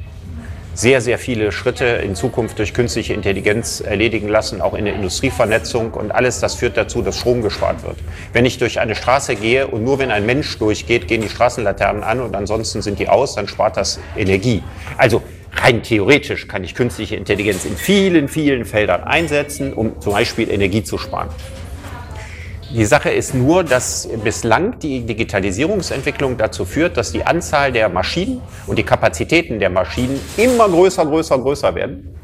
sehr, sehr viele Schritte in Zukunft durch künstliche Intelligenz erledigen lassen, auch in der Industrievernetzung. Und alles das führt dazu, dass Strom gespart wird. Wenn ich durch eine Straße gehe und nur wenn ein Mensch durchgeht, gehen die Straßenlaternen an und ansonsten sind die aus, dann spart das Energie. Also rein theoretisch kann ich künstliche Intelligenz in vielen, vielen Feldern einsetzen, um zum Beispiel Energie zu sparen. Die Sache ist nur, dass bislang die Digitalisierungsentwicklung dazu führt, dass die Anzahl der Maschinen und die Kapazitäten der Maschinen immer größer, größer, größer werden.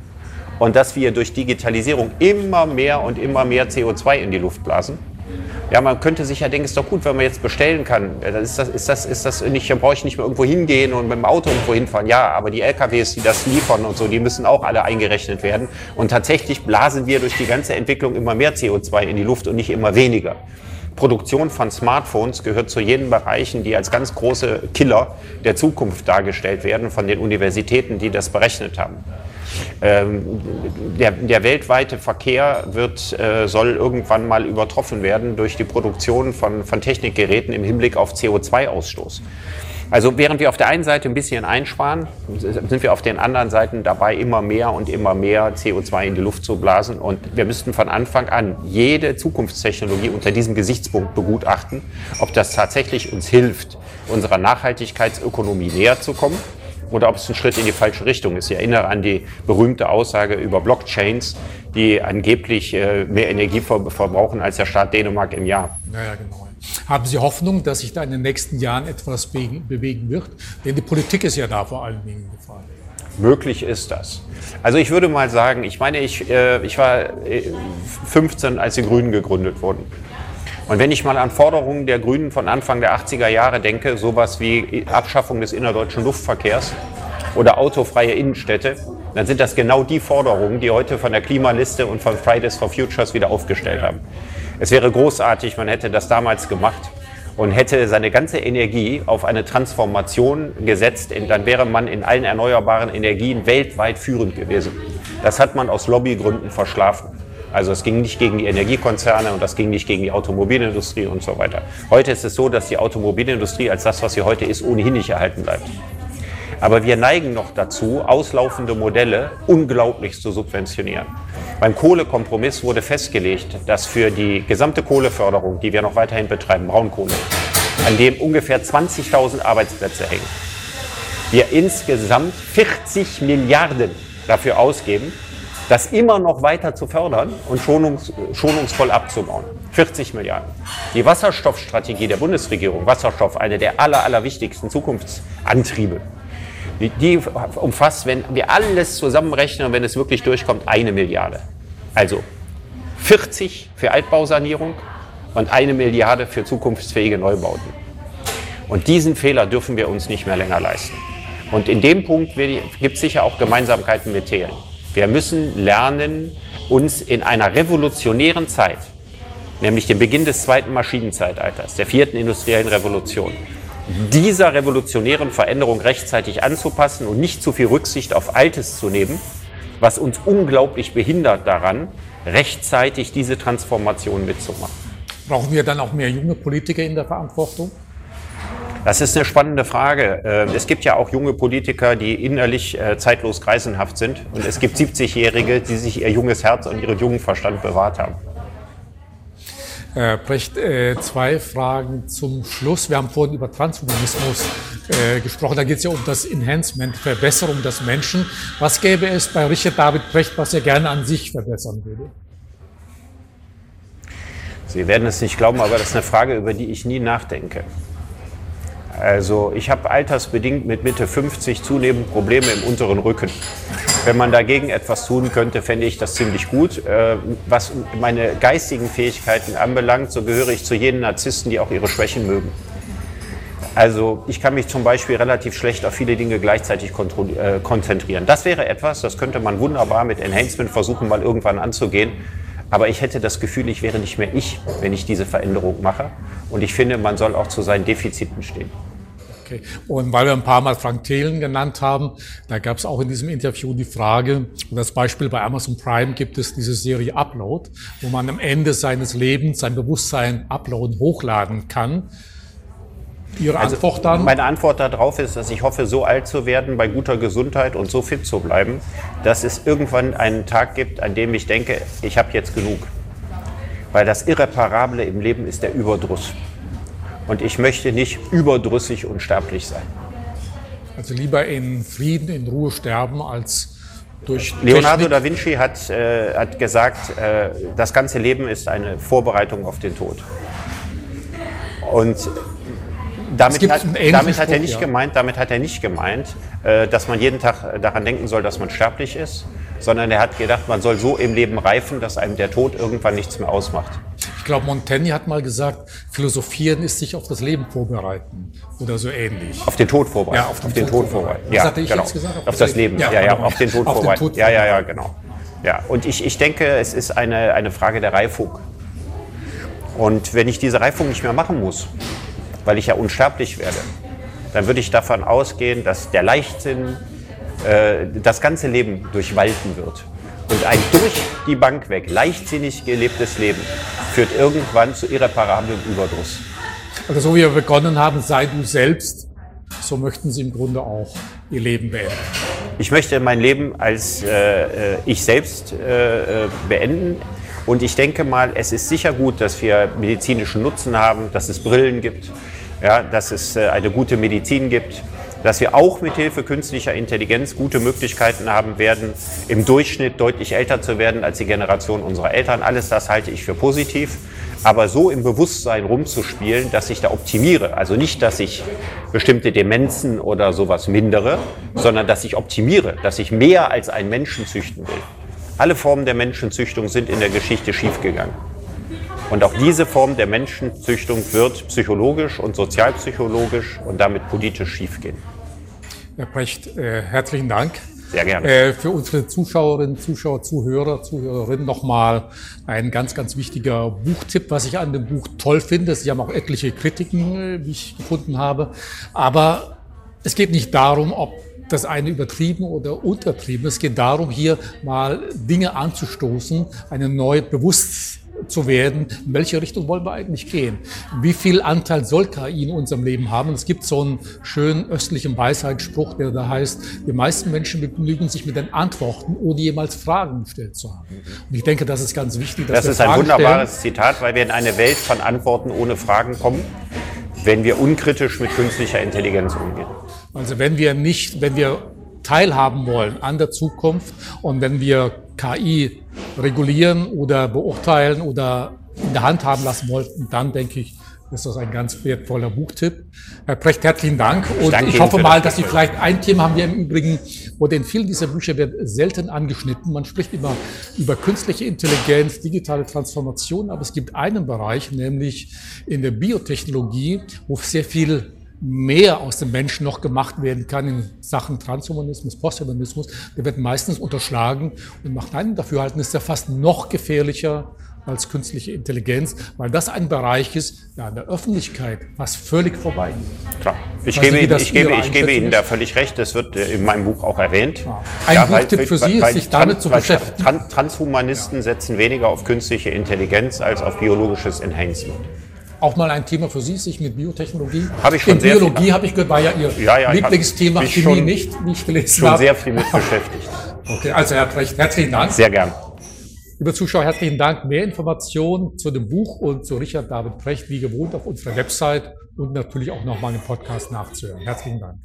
Und dass wir durch Digitalisierung immer mehr und immer mehr CO2 in die Luft blasen. Ja, man könnte sich ja denken, ist doch gut, wenn man jetzt bestellen kann. Ist das, ist das, ist das nicht, dann brauche ich nicht mehr irgendwo hingehen und mit dem Auto irgendwo hinfahren. Ja, aber die LKWs, die das liefern und so, die müssen auch alle eingerechnet werden. Und tatsächlich blasen wir durch die ganze Entwicklung immer mehr CO2 in die Luft und nicht immer weniger. Produktion von Smartphones gehört zu jenen Bereichen, die als ganz große Killer der Zukunft dargestellt werden von den Universitäten, die das berechnet haben. Ähm, der, der, weltweite Verkehr wird, äh, soll irgendwann mal übertroffen werden durch die Produktion von, von Technikgeräten im Hinblick auf CO2-Ausstoß. Also während wir auf der einen Seite ein bisschen einsparen, sind wir auf den anderen Seiten dabei, immer mehr und immer mehr CO2 in die Luft zu blasen. Und wir müssten von Anfang an jede Zukunftstechnologie unter diesem Gesichtspunkt begutachten, ob das tatsächlich uns hilft, unserer Nachhaltigkeitsökonomie näher zu kommen oder ob es ein Schritt in die falsche Richtung ist. Ich erinnere an die berühmte Aussage über Blockchains, die angeblich äh, mehr Energie verbrauchen als der Staat Dänemark im Jahr. Ja, ja, genau. Haben Sie Hoffnung, dass sich da in den nächsten Jahren etwas bewegen wird? Denn die Politik ist ja da vor allen Dingen gefallen. Möglich ist das. Also ich würde mal sagen, ich meine, ich, äh, ich war 15, äh, als die Grünen gegründet wurden. Und wenn ich mal an Forderungen der Grünen von Anfang der 80er Jahre denke, sowas wie Abschaffung des innerdeutschen Luftverkehrs oder autofreie Innenstädte, dann sind das genau die Forderungen, die heute von der Klimaliste und von Fridays for Futures wieder aufgestellt haben. Es wäre großartig, man hätte das damals gemacht und hätte seine ganze Energie auf eine Transformation gesetzt, dann wäre man in allen erneuerbaren Energien weltweit führend gewesen. Das hat man aus Lobbygründen verschlafen. Also es ging nicht gegen die Energiekonzerne und das ging nicht gegen die Automobilindustrie und so weiter. Heute ist es so, dass die Automobilindustrie als das, was sie heute ist, ohnehin nicht erhalten bleibt. Aber wir neigen noch dazu, auslaufende Modelle unglaublich zu subventionieren. Beim Kohlekompromiss wurde festgelegt, dass für die gesamte Kohleförderung, die wir noch weiterhin betreiben, Braunkohle, an dem ungefähr 20.000 Arbeitsplätze hängen, wir insgesamt 40 Milliarden dafür ausgeben, das immer noch weiter zu fördern und schonungs schonungsvoll abzubauen. 40 Milliarden. Die Wasserstoffstrategie der Bundesregierung, Wasserstoff, eine der aller, allerwichtigsten Zukunftsantriebe, die, die umfasst, wenn wir alles zusammenrechnen, wenn es wirklich durchkommt, eine Milliarde. Also 40 für Altbausanierung und eine Milliarde für zukunftsfähige Neubauten. Und diesen Fehler dürfen wir uns nicht mehr länger leisten. Und in dem Punkt gibt es sicher auch Gemeinsamkeiten mit Thelen. Wir müssen lernen, uns in einer revolutionären Zeit, nämlich dem Beginn des zweiten Maschinenzeitalters, der vierten industriellen Revolution, dieser revolutionären Veränderung rechtzeitig anzupassen und nicht zu viel Rücksicht auf Altes zu nehmen, was uns unglaublich behindert daran, rechtzeitig diese Transformation mitzumachen. Brauchen wir dann auch mehr junge Politiker in der Verantwortung? Das ist eine spannende Frage. Ähm, es gibt ja auch junge Politiker, die innerlich äh, zeitlos greisenhaft sind. Und es gibt 70-Jährige, die sich ihr junges Herz und ihren jungen Verstand bewahrt haben. Herr Brecht, äh, zwei Fragen zum Schluss. Wir haben vorhin über Transhumanismus äh, gesprochen. Da geht es ja um das Enhancement, Verbesserung des Menschen. Was gäbe es bei Richard David Brecht, was er gerne an sich verbessern würde? Sie werden es nicht glauben, aber das ist eine Frage, über die ich nie nachdenke. Also ich habe altersbedingt mit Mitte 50 zunehmend Probleme im unteren Rücken. Wenn man dagegen etwas tun könnte, fände ich das ziemlich gut. Äh, was meine geistigen Fähigkeiten anbelangt, so gehöre ich zu jenen Narzissten, die auch ihre Schwächen mögen. Also ich kann mich zum Beispiel relativ schlecht auf viele Dinge gleichzeitig äh, konzentrieren. Das wäre etwas, das könnte man wunderbar mit Enhancement versuchen, mal irgendwann anzugehen. Aber ich hätte das Gefühl, ich wäre nicht mehr ich, wenn ich diese Veränderung mache. Und ich finde, man soll auch zu seinen Defiziten stehen. Okay. Und weil wir ein paar Mal Frank Thelen genannt haben, da gab es auch in diesem Interview die Frage, das Beispiel bei Amazon Prime gibt es diese Serie Upload, wo man am Ende seines Lebens sein Bewusstsein uploaden, hochladen kann. Ihre also Antwort dann? Meine Antwort darauf ist, dass ich hoffe, so alt zu werden, bei guter Gesundheit und so fit zu bleiben, dass es irgendwann einen Tag gibt, an dem ich denke, ich habe jetzt genug. Weil das Irreparable im Leben ist der Überdruss. Und ich möchte nicht überdrüssig und sterblich sein. Also lieber in Frieden, in Ruhe sterben, als durch. Leonardo Technik. da Vinci hat, äh, hat gesagt, äh, das ganze Leben ist eine Vorbereitung auf den Tod. Und damit, hat, damit hat, er nicht ja. gemeint, damit hat er nicht gemeint, äh, dass man jeden Tag daran denken soll, dass man sterblich ist, sondern er hat gedacht, man soll so im Leben reifen, dass einem der Tod irgendwann nichts mehr ausmacht. Ich glaube, Montaigne hat mal gesagt, philosophieren ist sich auf das Leben vorbereiten oder so ähnlich. Auf den Tod vorbereiten. Ja, auf den, auf den Tod, Tod, vorbereiten. Was ja, hatte ich genau. jetzt gesagt? Auf, auf das, Leben. Ja, ja, ja, auf den Tod auf vorbereiten. Den Tod ja, ja, ja, genau. Ja, und ich, ich denke, es ist eine, eine Frage der Reifung. Und wenn ich diese Reifung nicht mehr machen muss, weil ich ja unsterblich werde, dann würde ich davon ausgehen, dass der Leichtsinn äh, das ganze Leben durchwalten wird. Und ein durch die Bank weg leichtsinnig gelebtes Leben führt irgendwann zu irreparablem Überdruss. Also so wie wir begonnen haben, sei du selbst, so möchten Sie im Grunde auch Ihr Leben beenden. Ich möchte mein Leben als äh, äh ich selbst äh, äh, beenden. Und ich denke mal, es ist sicher gut, dass wir medizinischen Nutzen haben, dass es Brillen gibt, ja, dass es äh, eine gute Medizin gibt dass wir auch mit Hilfe künstlicher Intelligenz gute Möglichkeiten haben werden, im Durchschnitt deutlich älter zu werden als die Generation unserer Eltern. Alles das halte ich für positiv. Aber so im Bewusstsein rumzuspielen, dass ich da optimiere. Also nicht, dass ich bestimmte Demenzen oder sowas mindere, sondern dass ich optimiere, dass ich mehr als einen Menschen züchten will. Alle Formen der Menschenzüchtung sind in der Geschichte schiefgegangen. Und auch diese Form der Menschenzüchtung wird psychologisch und sozialpsychologisch und damit politisch schiefgehen. Herr Brecht, äh, herzlichen Dank. Sehr gerne. Äh, für unsere Zuschauerinnen, Zuschauer, Zuhörer, Zuhörerinnen nochmal ein ganz, ganz wichtiger Buchtipp, was ich an dem Buch toll finde. Sie haben auch etliche Kritiken, äh, wie ich gefunden habe. Aber es geht nicht darum, ob das eine übertrieben oder untertrieben. Es geht darum, hier mal Dinge anzustoßen, eine neue Bewusstsein zu werden, in welche Richtung wollen wir eigentlich gehen? Wie viel Anteil soll KI in unserem Leben haben? Es gibt so einen schönen östlichen Weisheitsspruch, der da heißt, die meisten Menschen begnügen sich mit den Antworten, ohne jemals Fragen gestellt zu haben. Und ich denke, das ist ganz wichtig. das ist ein Fragen wunderbares stellen. Zitat, weil wir in eine Welt von Antworten ohne Fragen kommen, wenn wir unkritisch mit künstlicher Intelligenz umgehen. Also wenn wir nicht, wenn wir teilhaben wollen an der Zukunft und wenn wir KI regulieren oder beurteilen oder in der Hand haben lassen wollten, dann denke ich, ist das ein ganz wertvoller Buchtipp. Herr Precht, herzlichen Dank. Und ich, ich hoffe mal, dass Sie vielleicht ein Thema haben wir im Übrigen, oder in vielen dieser Bücher wird selten angeschnitten. Man spricht immer über künstliche Intelligenz, digitale Transformation, aber es gibt einen Bereich, nämlich in der Biotechnologie, wo sehr viel mehr aus dem Menschen noch gemacht werden kann in Sachen Transhumanismus, Posthumanismus, der wird meistens unterschlagen und nach meinem Dafürhalten ist er fast noch gefährlicher als künstliche Intelligenz, weil das ein Bereich ist, der an der Öffentlichkeit fast völlig vorbei Klar. Ich, gebe, Ihnen, ich, gebe, ich gebe Ihnen da völlig recht, das wird äh, in meinem Buch auch erwähnt. Ja. Ein ja, Buchtipp für Sie ist, sich damit zu beschäftigen. Transhumanisten ja. setzen weniger auf künstliche Intelligenz als auf biologisches Enhancement auch mal ein Thema für Sie, sich mit Biotechnologie. Habe ich schon In sehr Biologie habe ich gehört, war ja Ihr ja, ja, Lieblingsthema, Chemie nicht, wie ich gelesen schon habe. Schon sehr viel mit beschäftigt. Okay, also Herr Precht, herzlichen Dank. Sehr gern. Liebe Zuschauer, herzlichen Dank. Mehr Informationen zu dem Buch und zu Richard David Precht wie gewohnt auf unserer Website und natürlich auch nochmal im Podcast nachzuhören. Herzlichen Dank.